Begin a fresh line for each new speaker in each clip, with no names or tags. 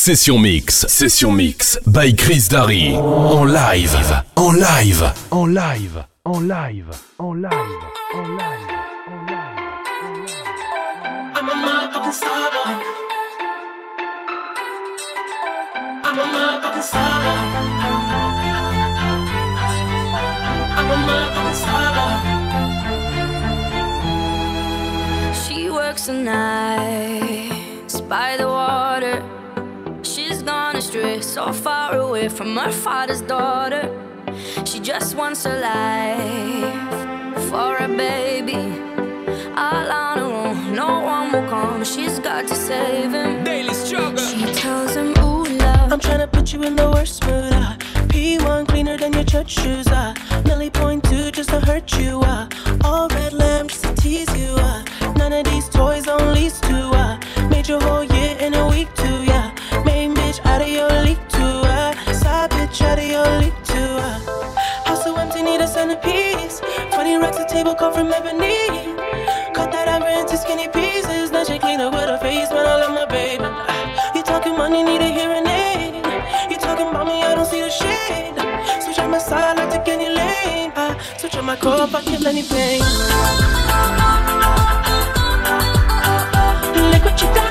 Session Mix, Session Mix, by Chris Darry. En live, en live, en live, en live, en live, en live, en live.
She works the nights by the water. She's gone astray, so far away from her father's daughter. She just wants a life for a baby. All on her own, no one will come. She's got to save him.
Daily struggle.
She tells him, Ooh, love.
I'm tryna put you in the worst mood. Uh. P1 cleaner than your church shoes. Uh. Millie point two just to hurt you. Uh. All red lamb just to tease you. Uh. None of these toys on lease to. Uh. Made your whole year in a week centerpiece. 20 racks a table come from ebony. Cut that ever into skinny pieces. Now she clean up with her face, man. I love my baby. Ah, You talking money, need a hearing aid. You talking about me, I don't see the shade. Switch on my side, I take any lane. I switch on my core, I kill any pain. Look what you done.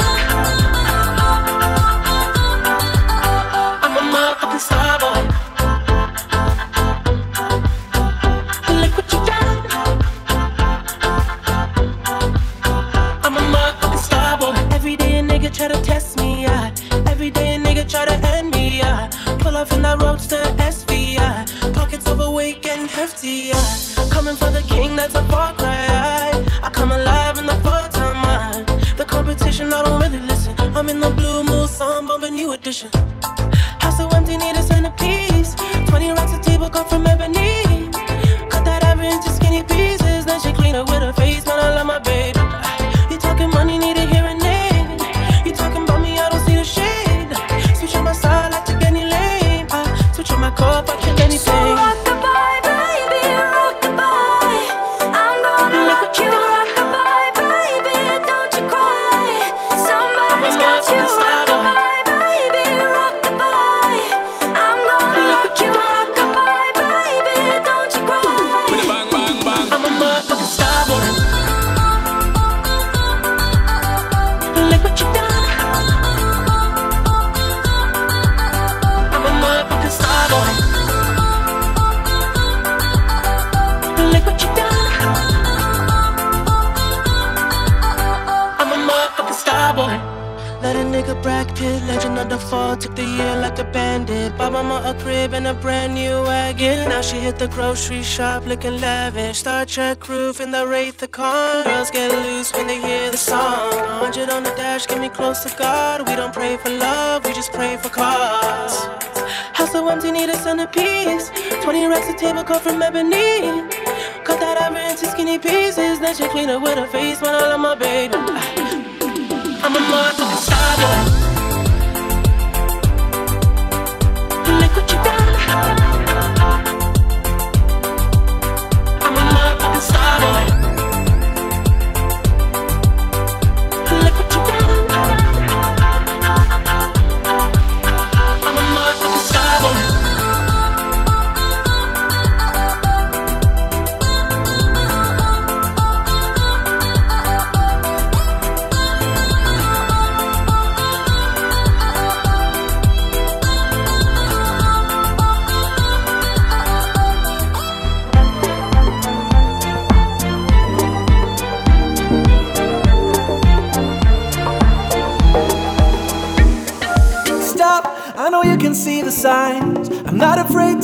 Lavish. Star Trek roof in the Wraith the car. Girls get loose when they hear the song. 100 on the dash, get me close to God. We don't pray for love, we just pray for cause. House so empty, need a centerpiece. 20 racks a table cut from ebony. Cut that ever into skinny pieces. Then she clean up with her face, when I love my baby. I'm a motherfucking star boy.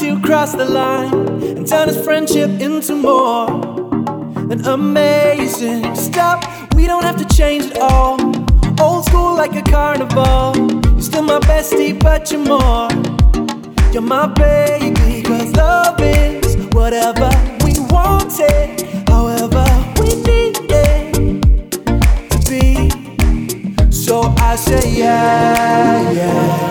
To cross the line and turn this friendship into more than amazing. Stop, we don't have to change it all. Old school like a carnival. You're still my bestie, but you're more. You're my baby, cause love is whatever we want it, however we need it to be. So I say yeah, yeah.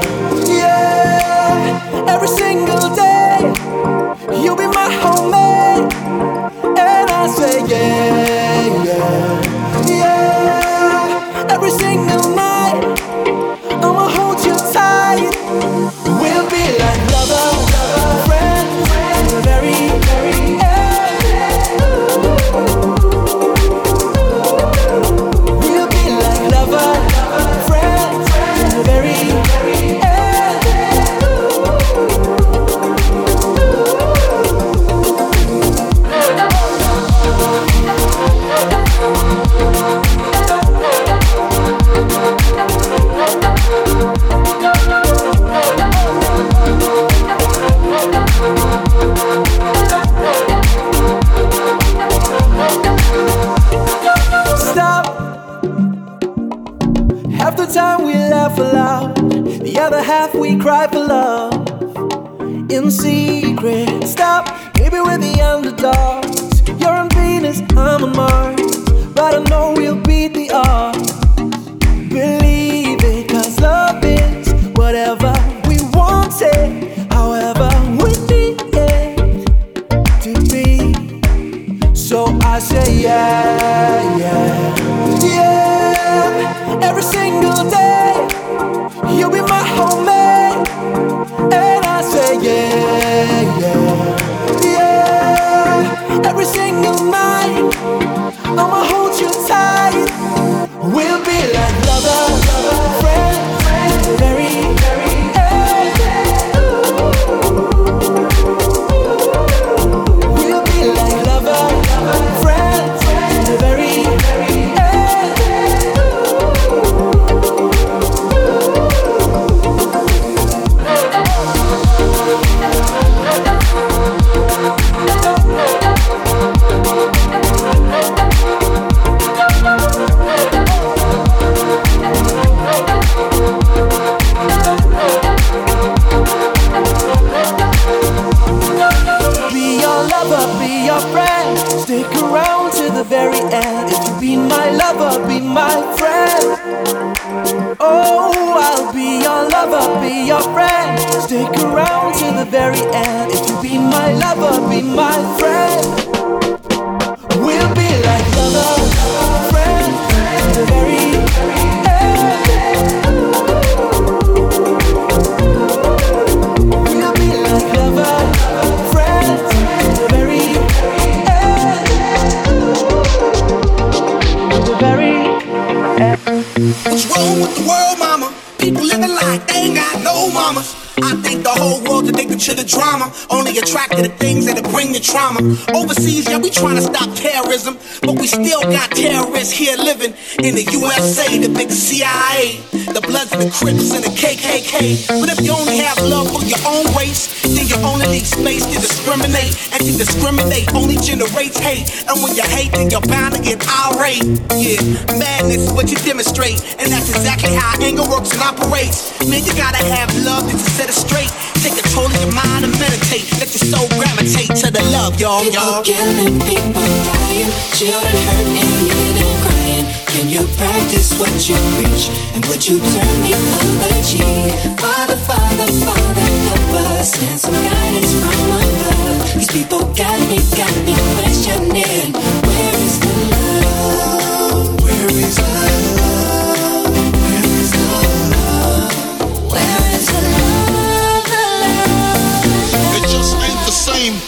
Drama. Only attracted to things that'll bring the trauma. Overseas, yeah, we trying to stop terrorism. But we still got terrorists here living in the USA, the big CIA, the Bloods the Crips and the KKK. But if you only have love for your own race, then you only need space to discriminate. And to discriminate only generates hate. And when you hate, then you're bound to get irate. Yeah, madness is what you demonstrate. And that's exactly how anger works and operates. Man, you gotta have love to set it straight. Take control of your mind and meditate. Let your soul gravitate to the love, y'all,
People
y'all.
killing, people dying, children hurt and women crying. Can you practice what you preach? And would you turn the other cheek? Father, Father, Father, help us and some guidance from above. These people got me, got me questioning. Where is the love?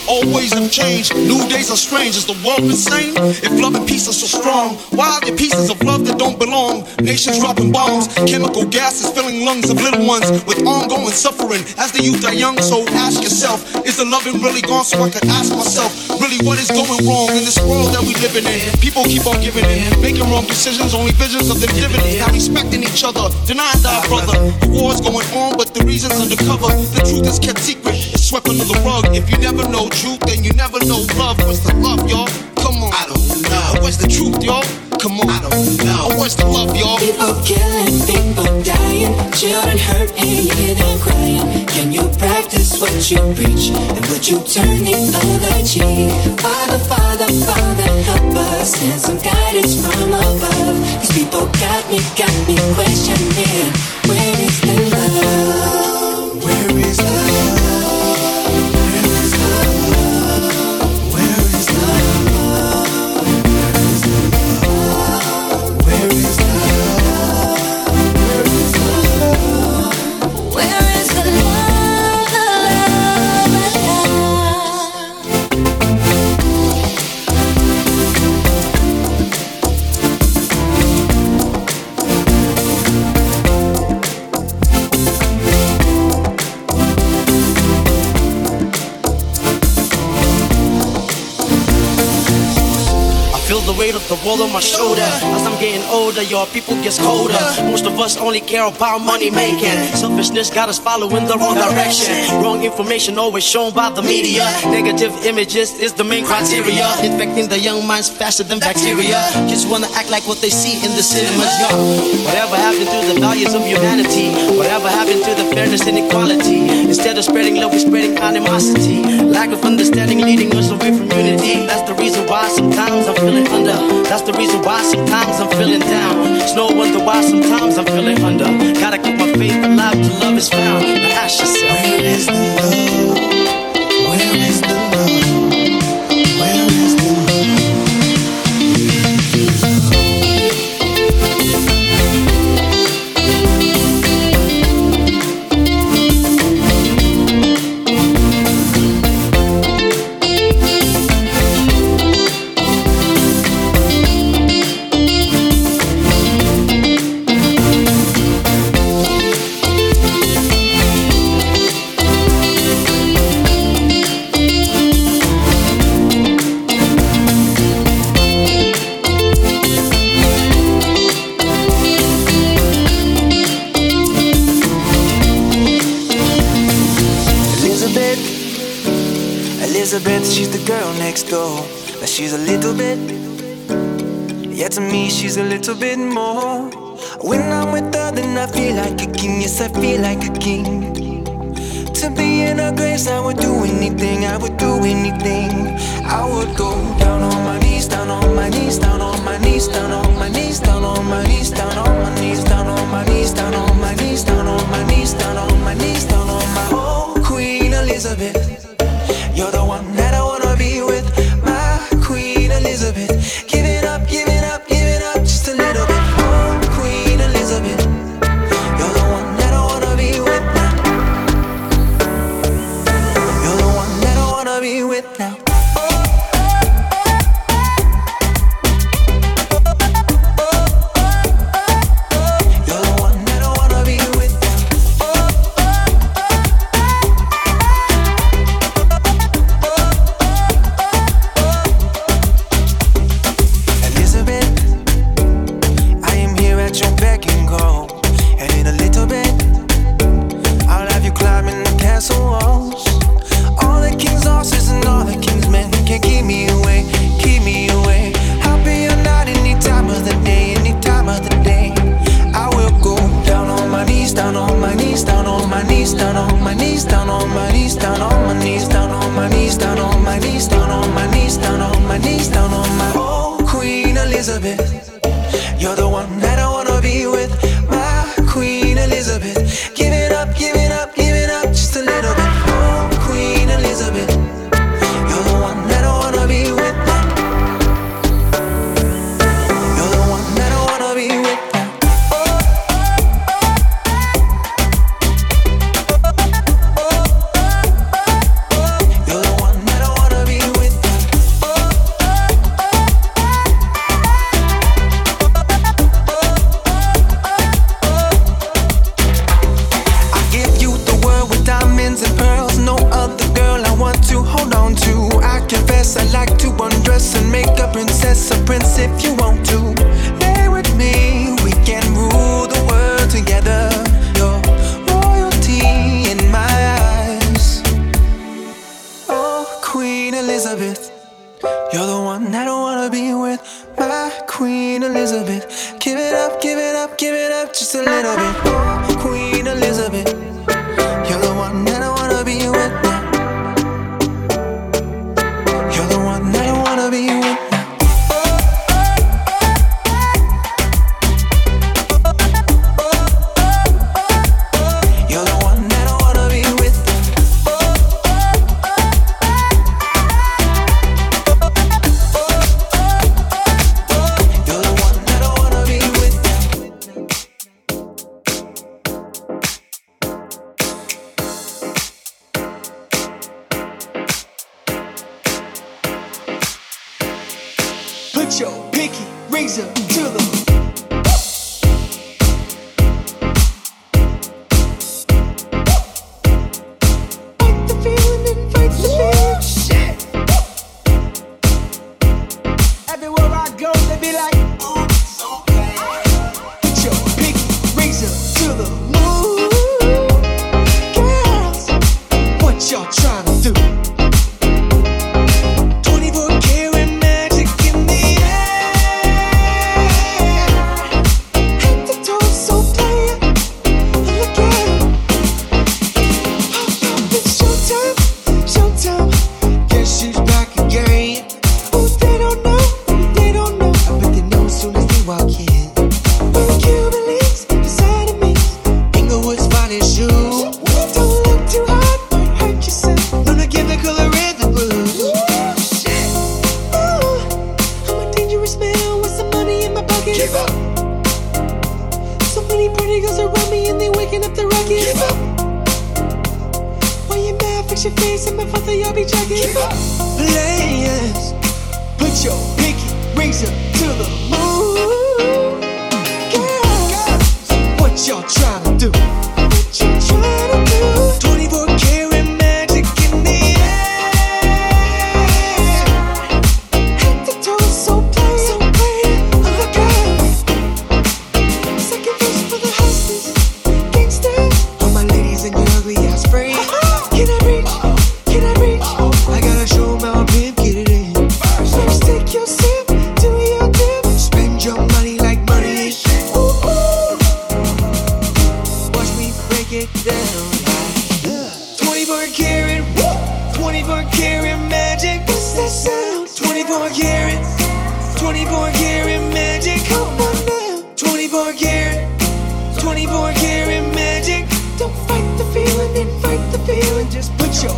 Always have changed. New days are strange. Is the world insane? If love and peace are so strong, why are there pieces of love that don't belong? Nations dropping bombs, chemical gases filling lungs of little ones with ongoing suffering as the youth are young. So ask yourself, is the loving really gone? So I can ask myself, really, what is going wrong in this world that we living in? People keep on giving in, making wrong decisions, only visions of them dividends, not respecting each other, denying our brother. The war's going on, but the reason's undercover. The truth is kept secret, swept under the rug. If you never know truth, then you never know love. What's the love, y'all? Come on.
I don't know.
Where's the truth, y'all? Come on.
I don't know.
Where's the love, y'all?
People killing, people dying, children hurt and you them crying. Can you practice what you preach? And would you turn the other cheek? Father, Father, Father, help us and some guidance from above. These people got me, got me questioning. Where is the love?
on my shoulder. As I'm getting older, y'all people gets colder. Most of us only care about money making. Selfishness got us following the wrong direction. Wrong information always shown by the media. Negative images is the main criteria. Infecting the young minds faster than bacteria. Just wanna act like what they see in the cinemas, y'all. Whatever happened to the values of humanity? Whatever happened to the fairness and equality? Instead of spreading love, we're spreading animosity. Lack of understanding leading us away from unity. That's the reason why sometimes I'm feeling under. That's that's the reason why sometimes I'm feeling down. It's no wonder why sometimes I'm feeling under. Gotta keep my faith alive till love is found.
to hold on to. I confess I like to undress and make a princess a prince if you want to. Lay with me, we can rule the world together. Your royalty in my eyes. Oh, Queen Elizabeth, you're the one I don't wanna be with. My Queen Elizabeth, give it up, give it up, give it up just a little bit.
carat, 24 karat magic. Don't fight the feeling, invite the feeling. Just put your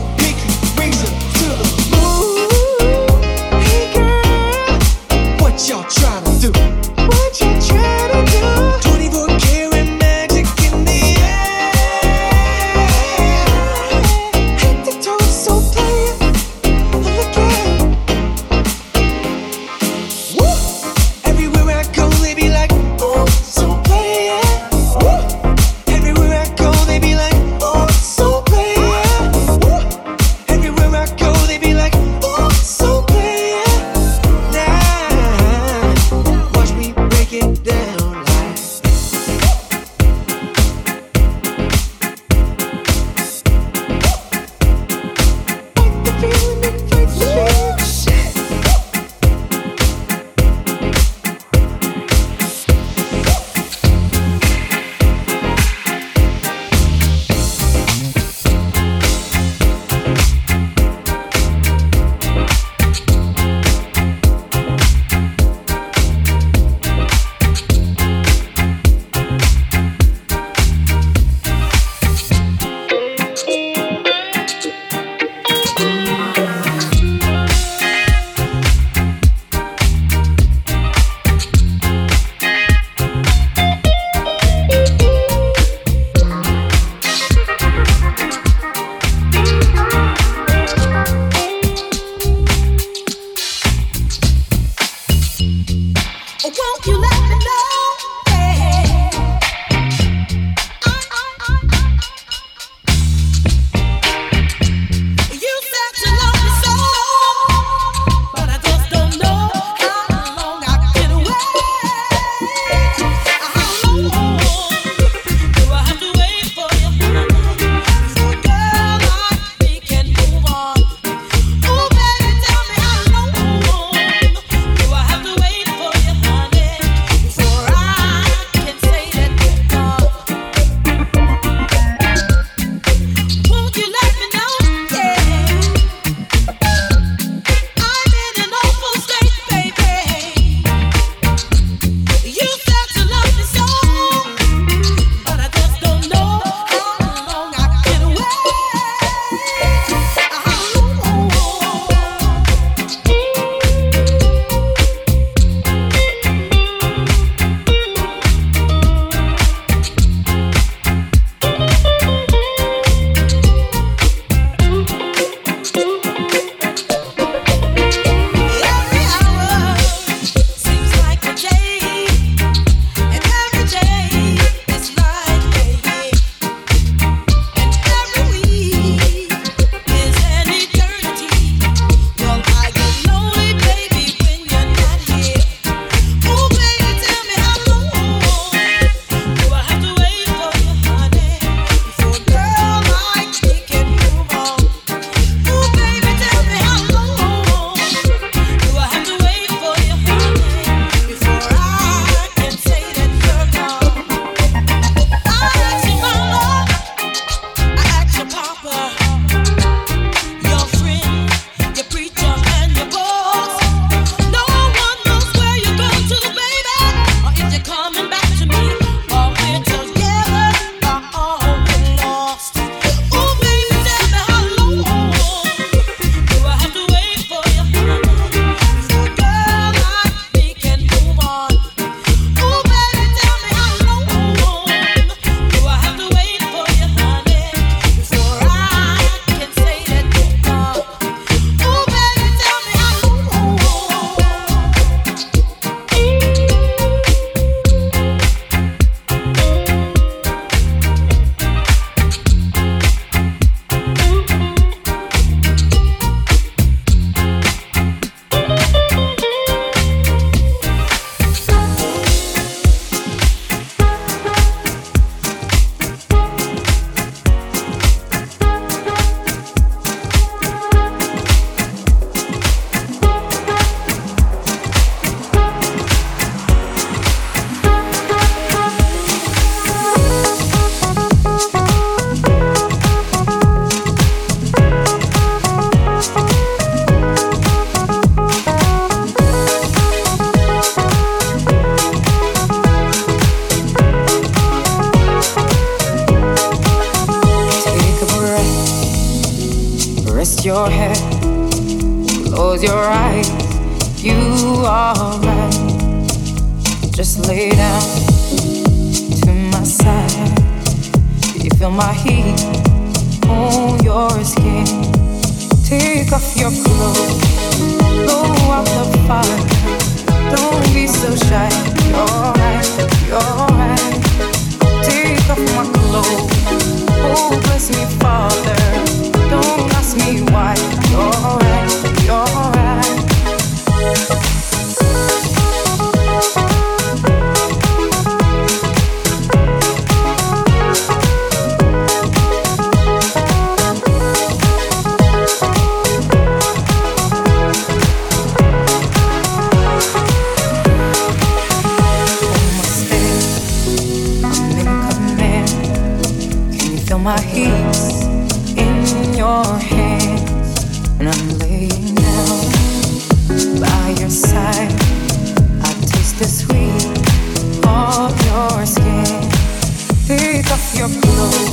your clothes,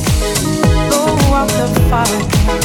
blow out the fire.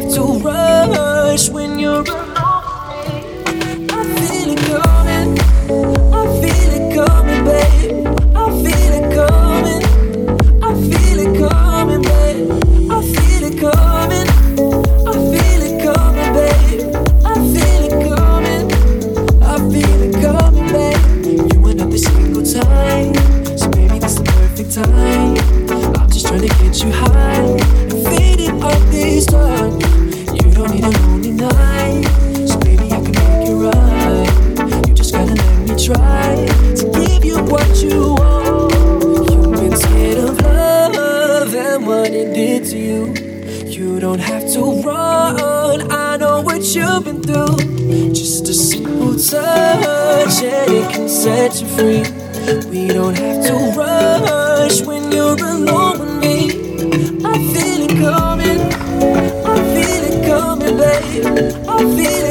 free. We don't have to rush when you're alone with me. I feel it coming, I feel it coming, babe. I feel it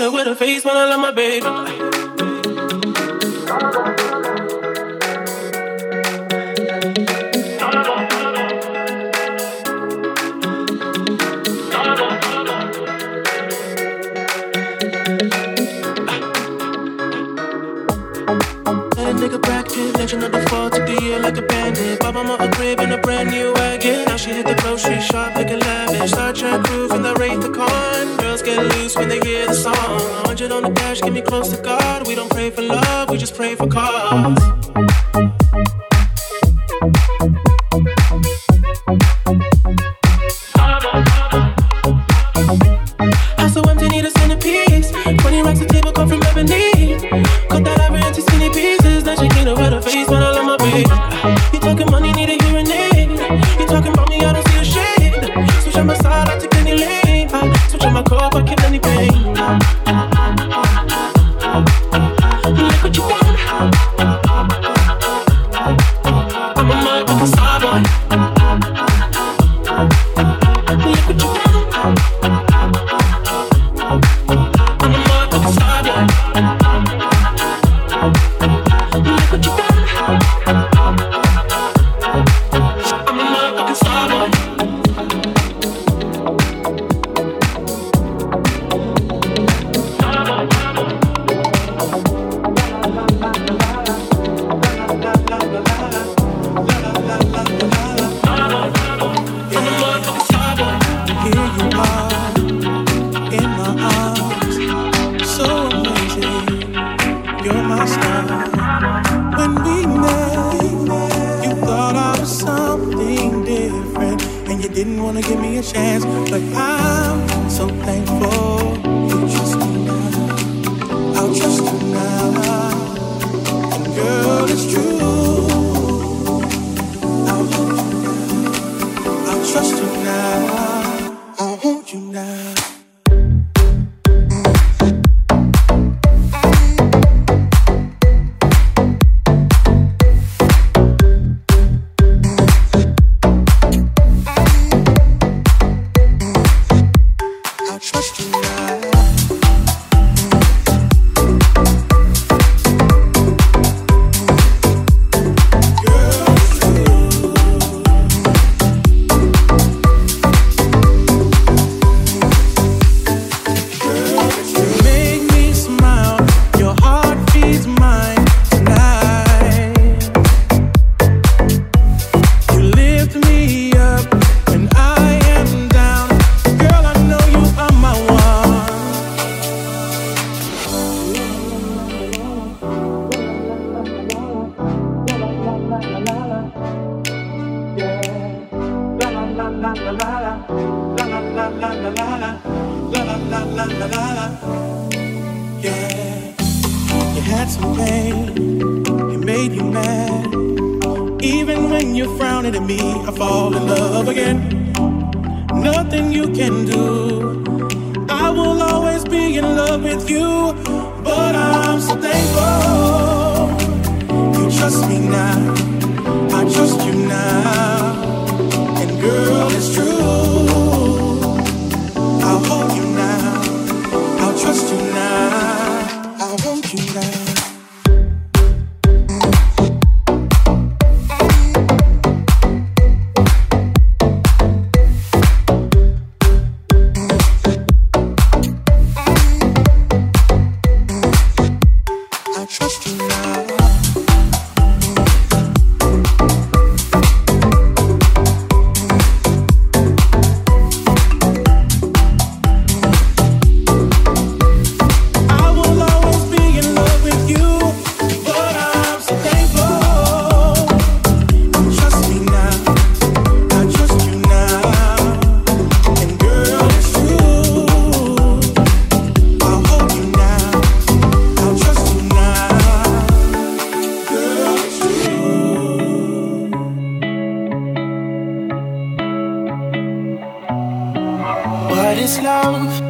Ain't
with a
face when I love my baby. give me close to God. We don't
la la la la. Yeah, you had some pain, it made you mad. Even when you're frowning at me, I fall in love again. Nothing you can do. I will always be in love with you, but I'm so thankful you trust me now. I trust you now. but it's
love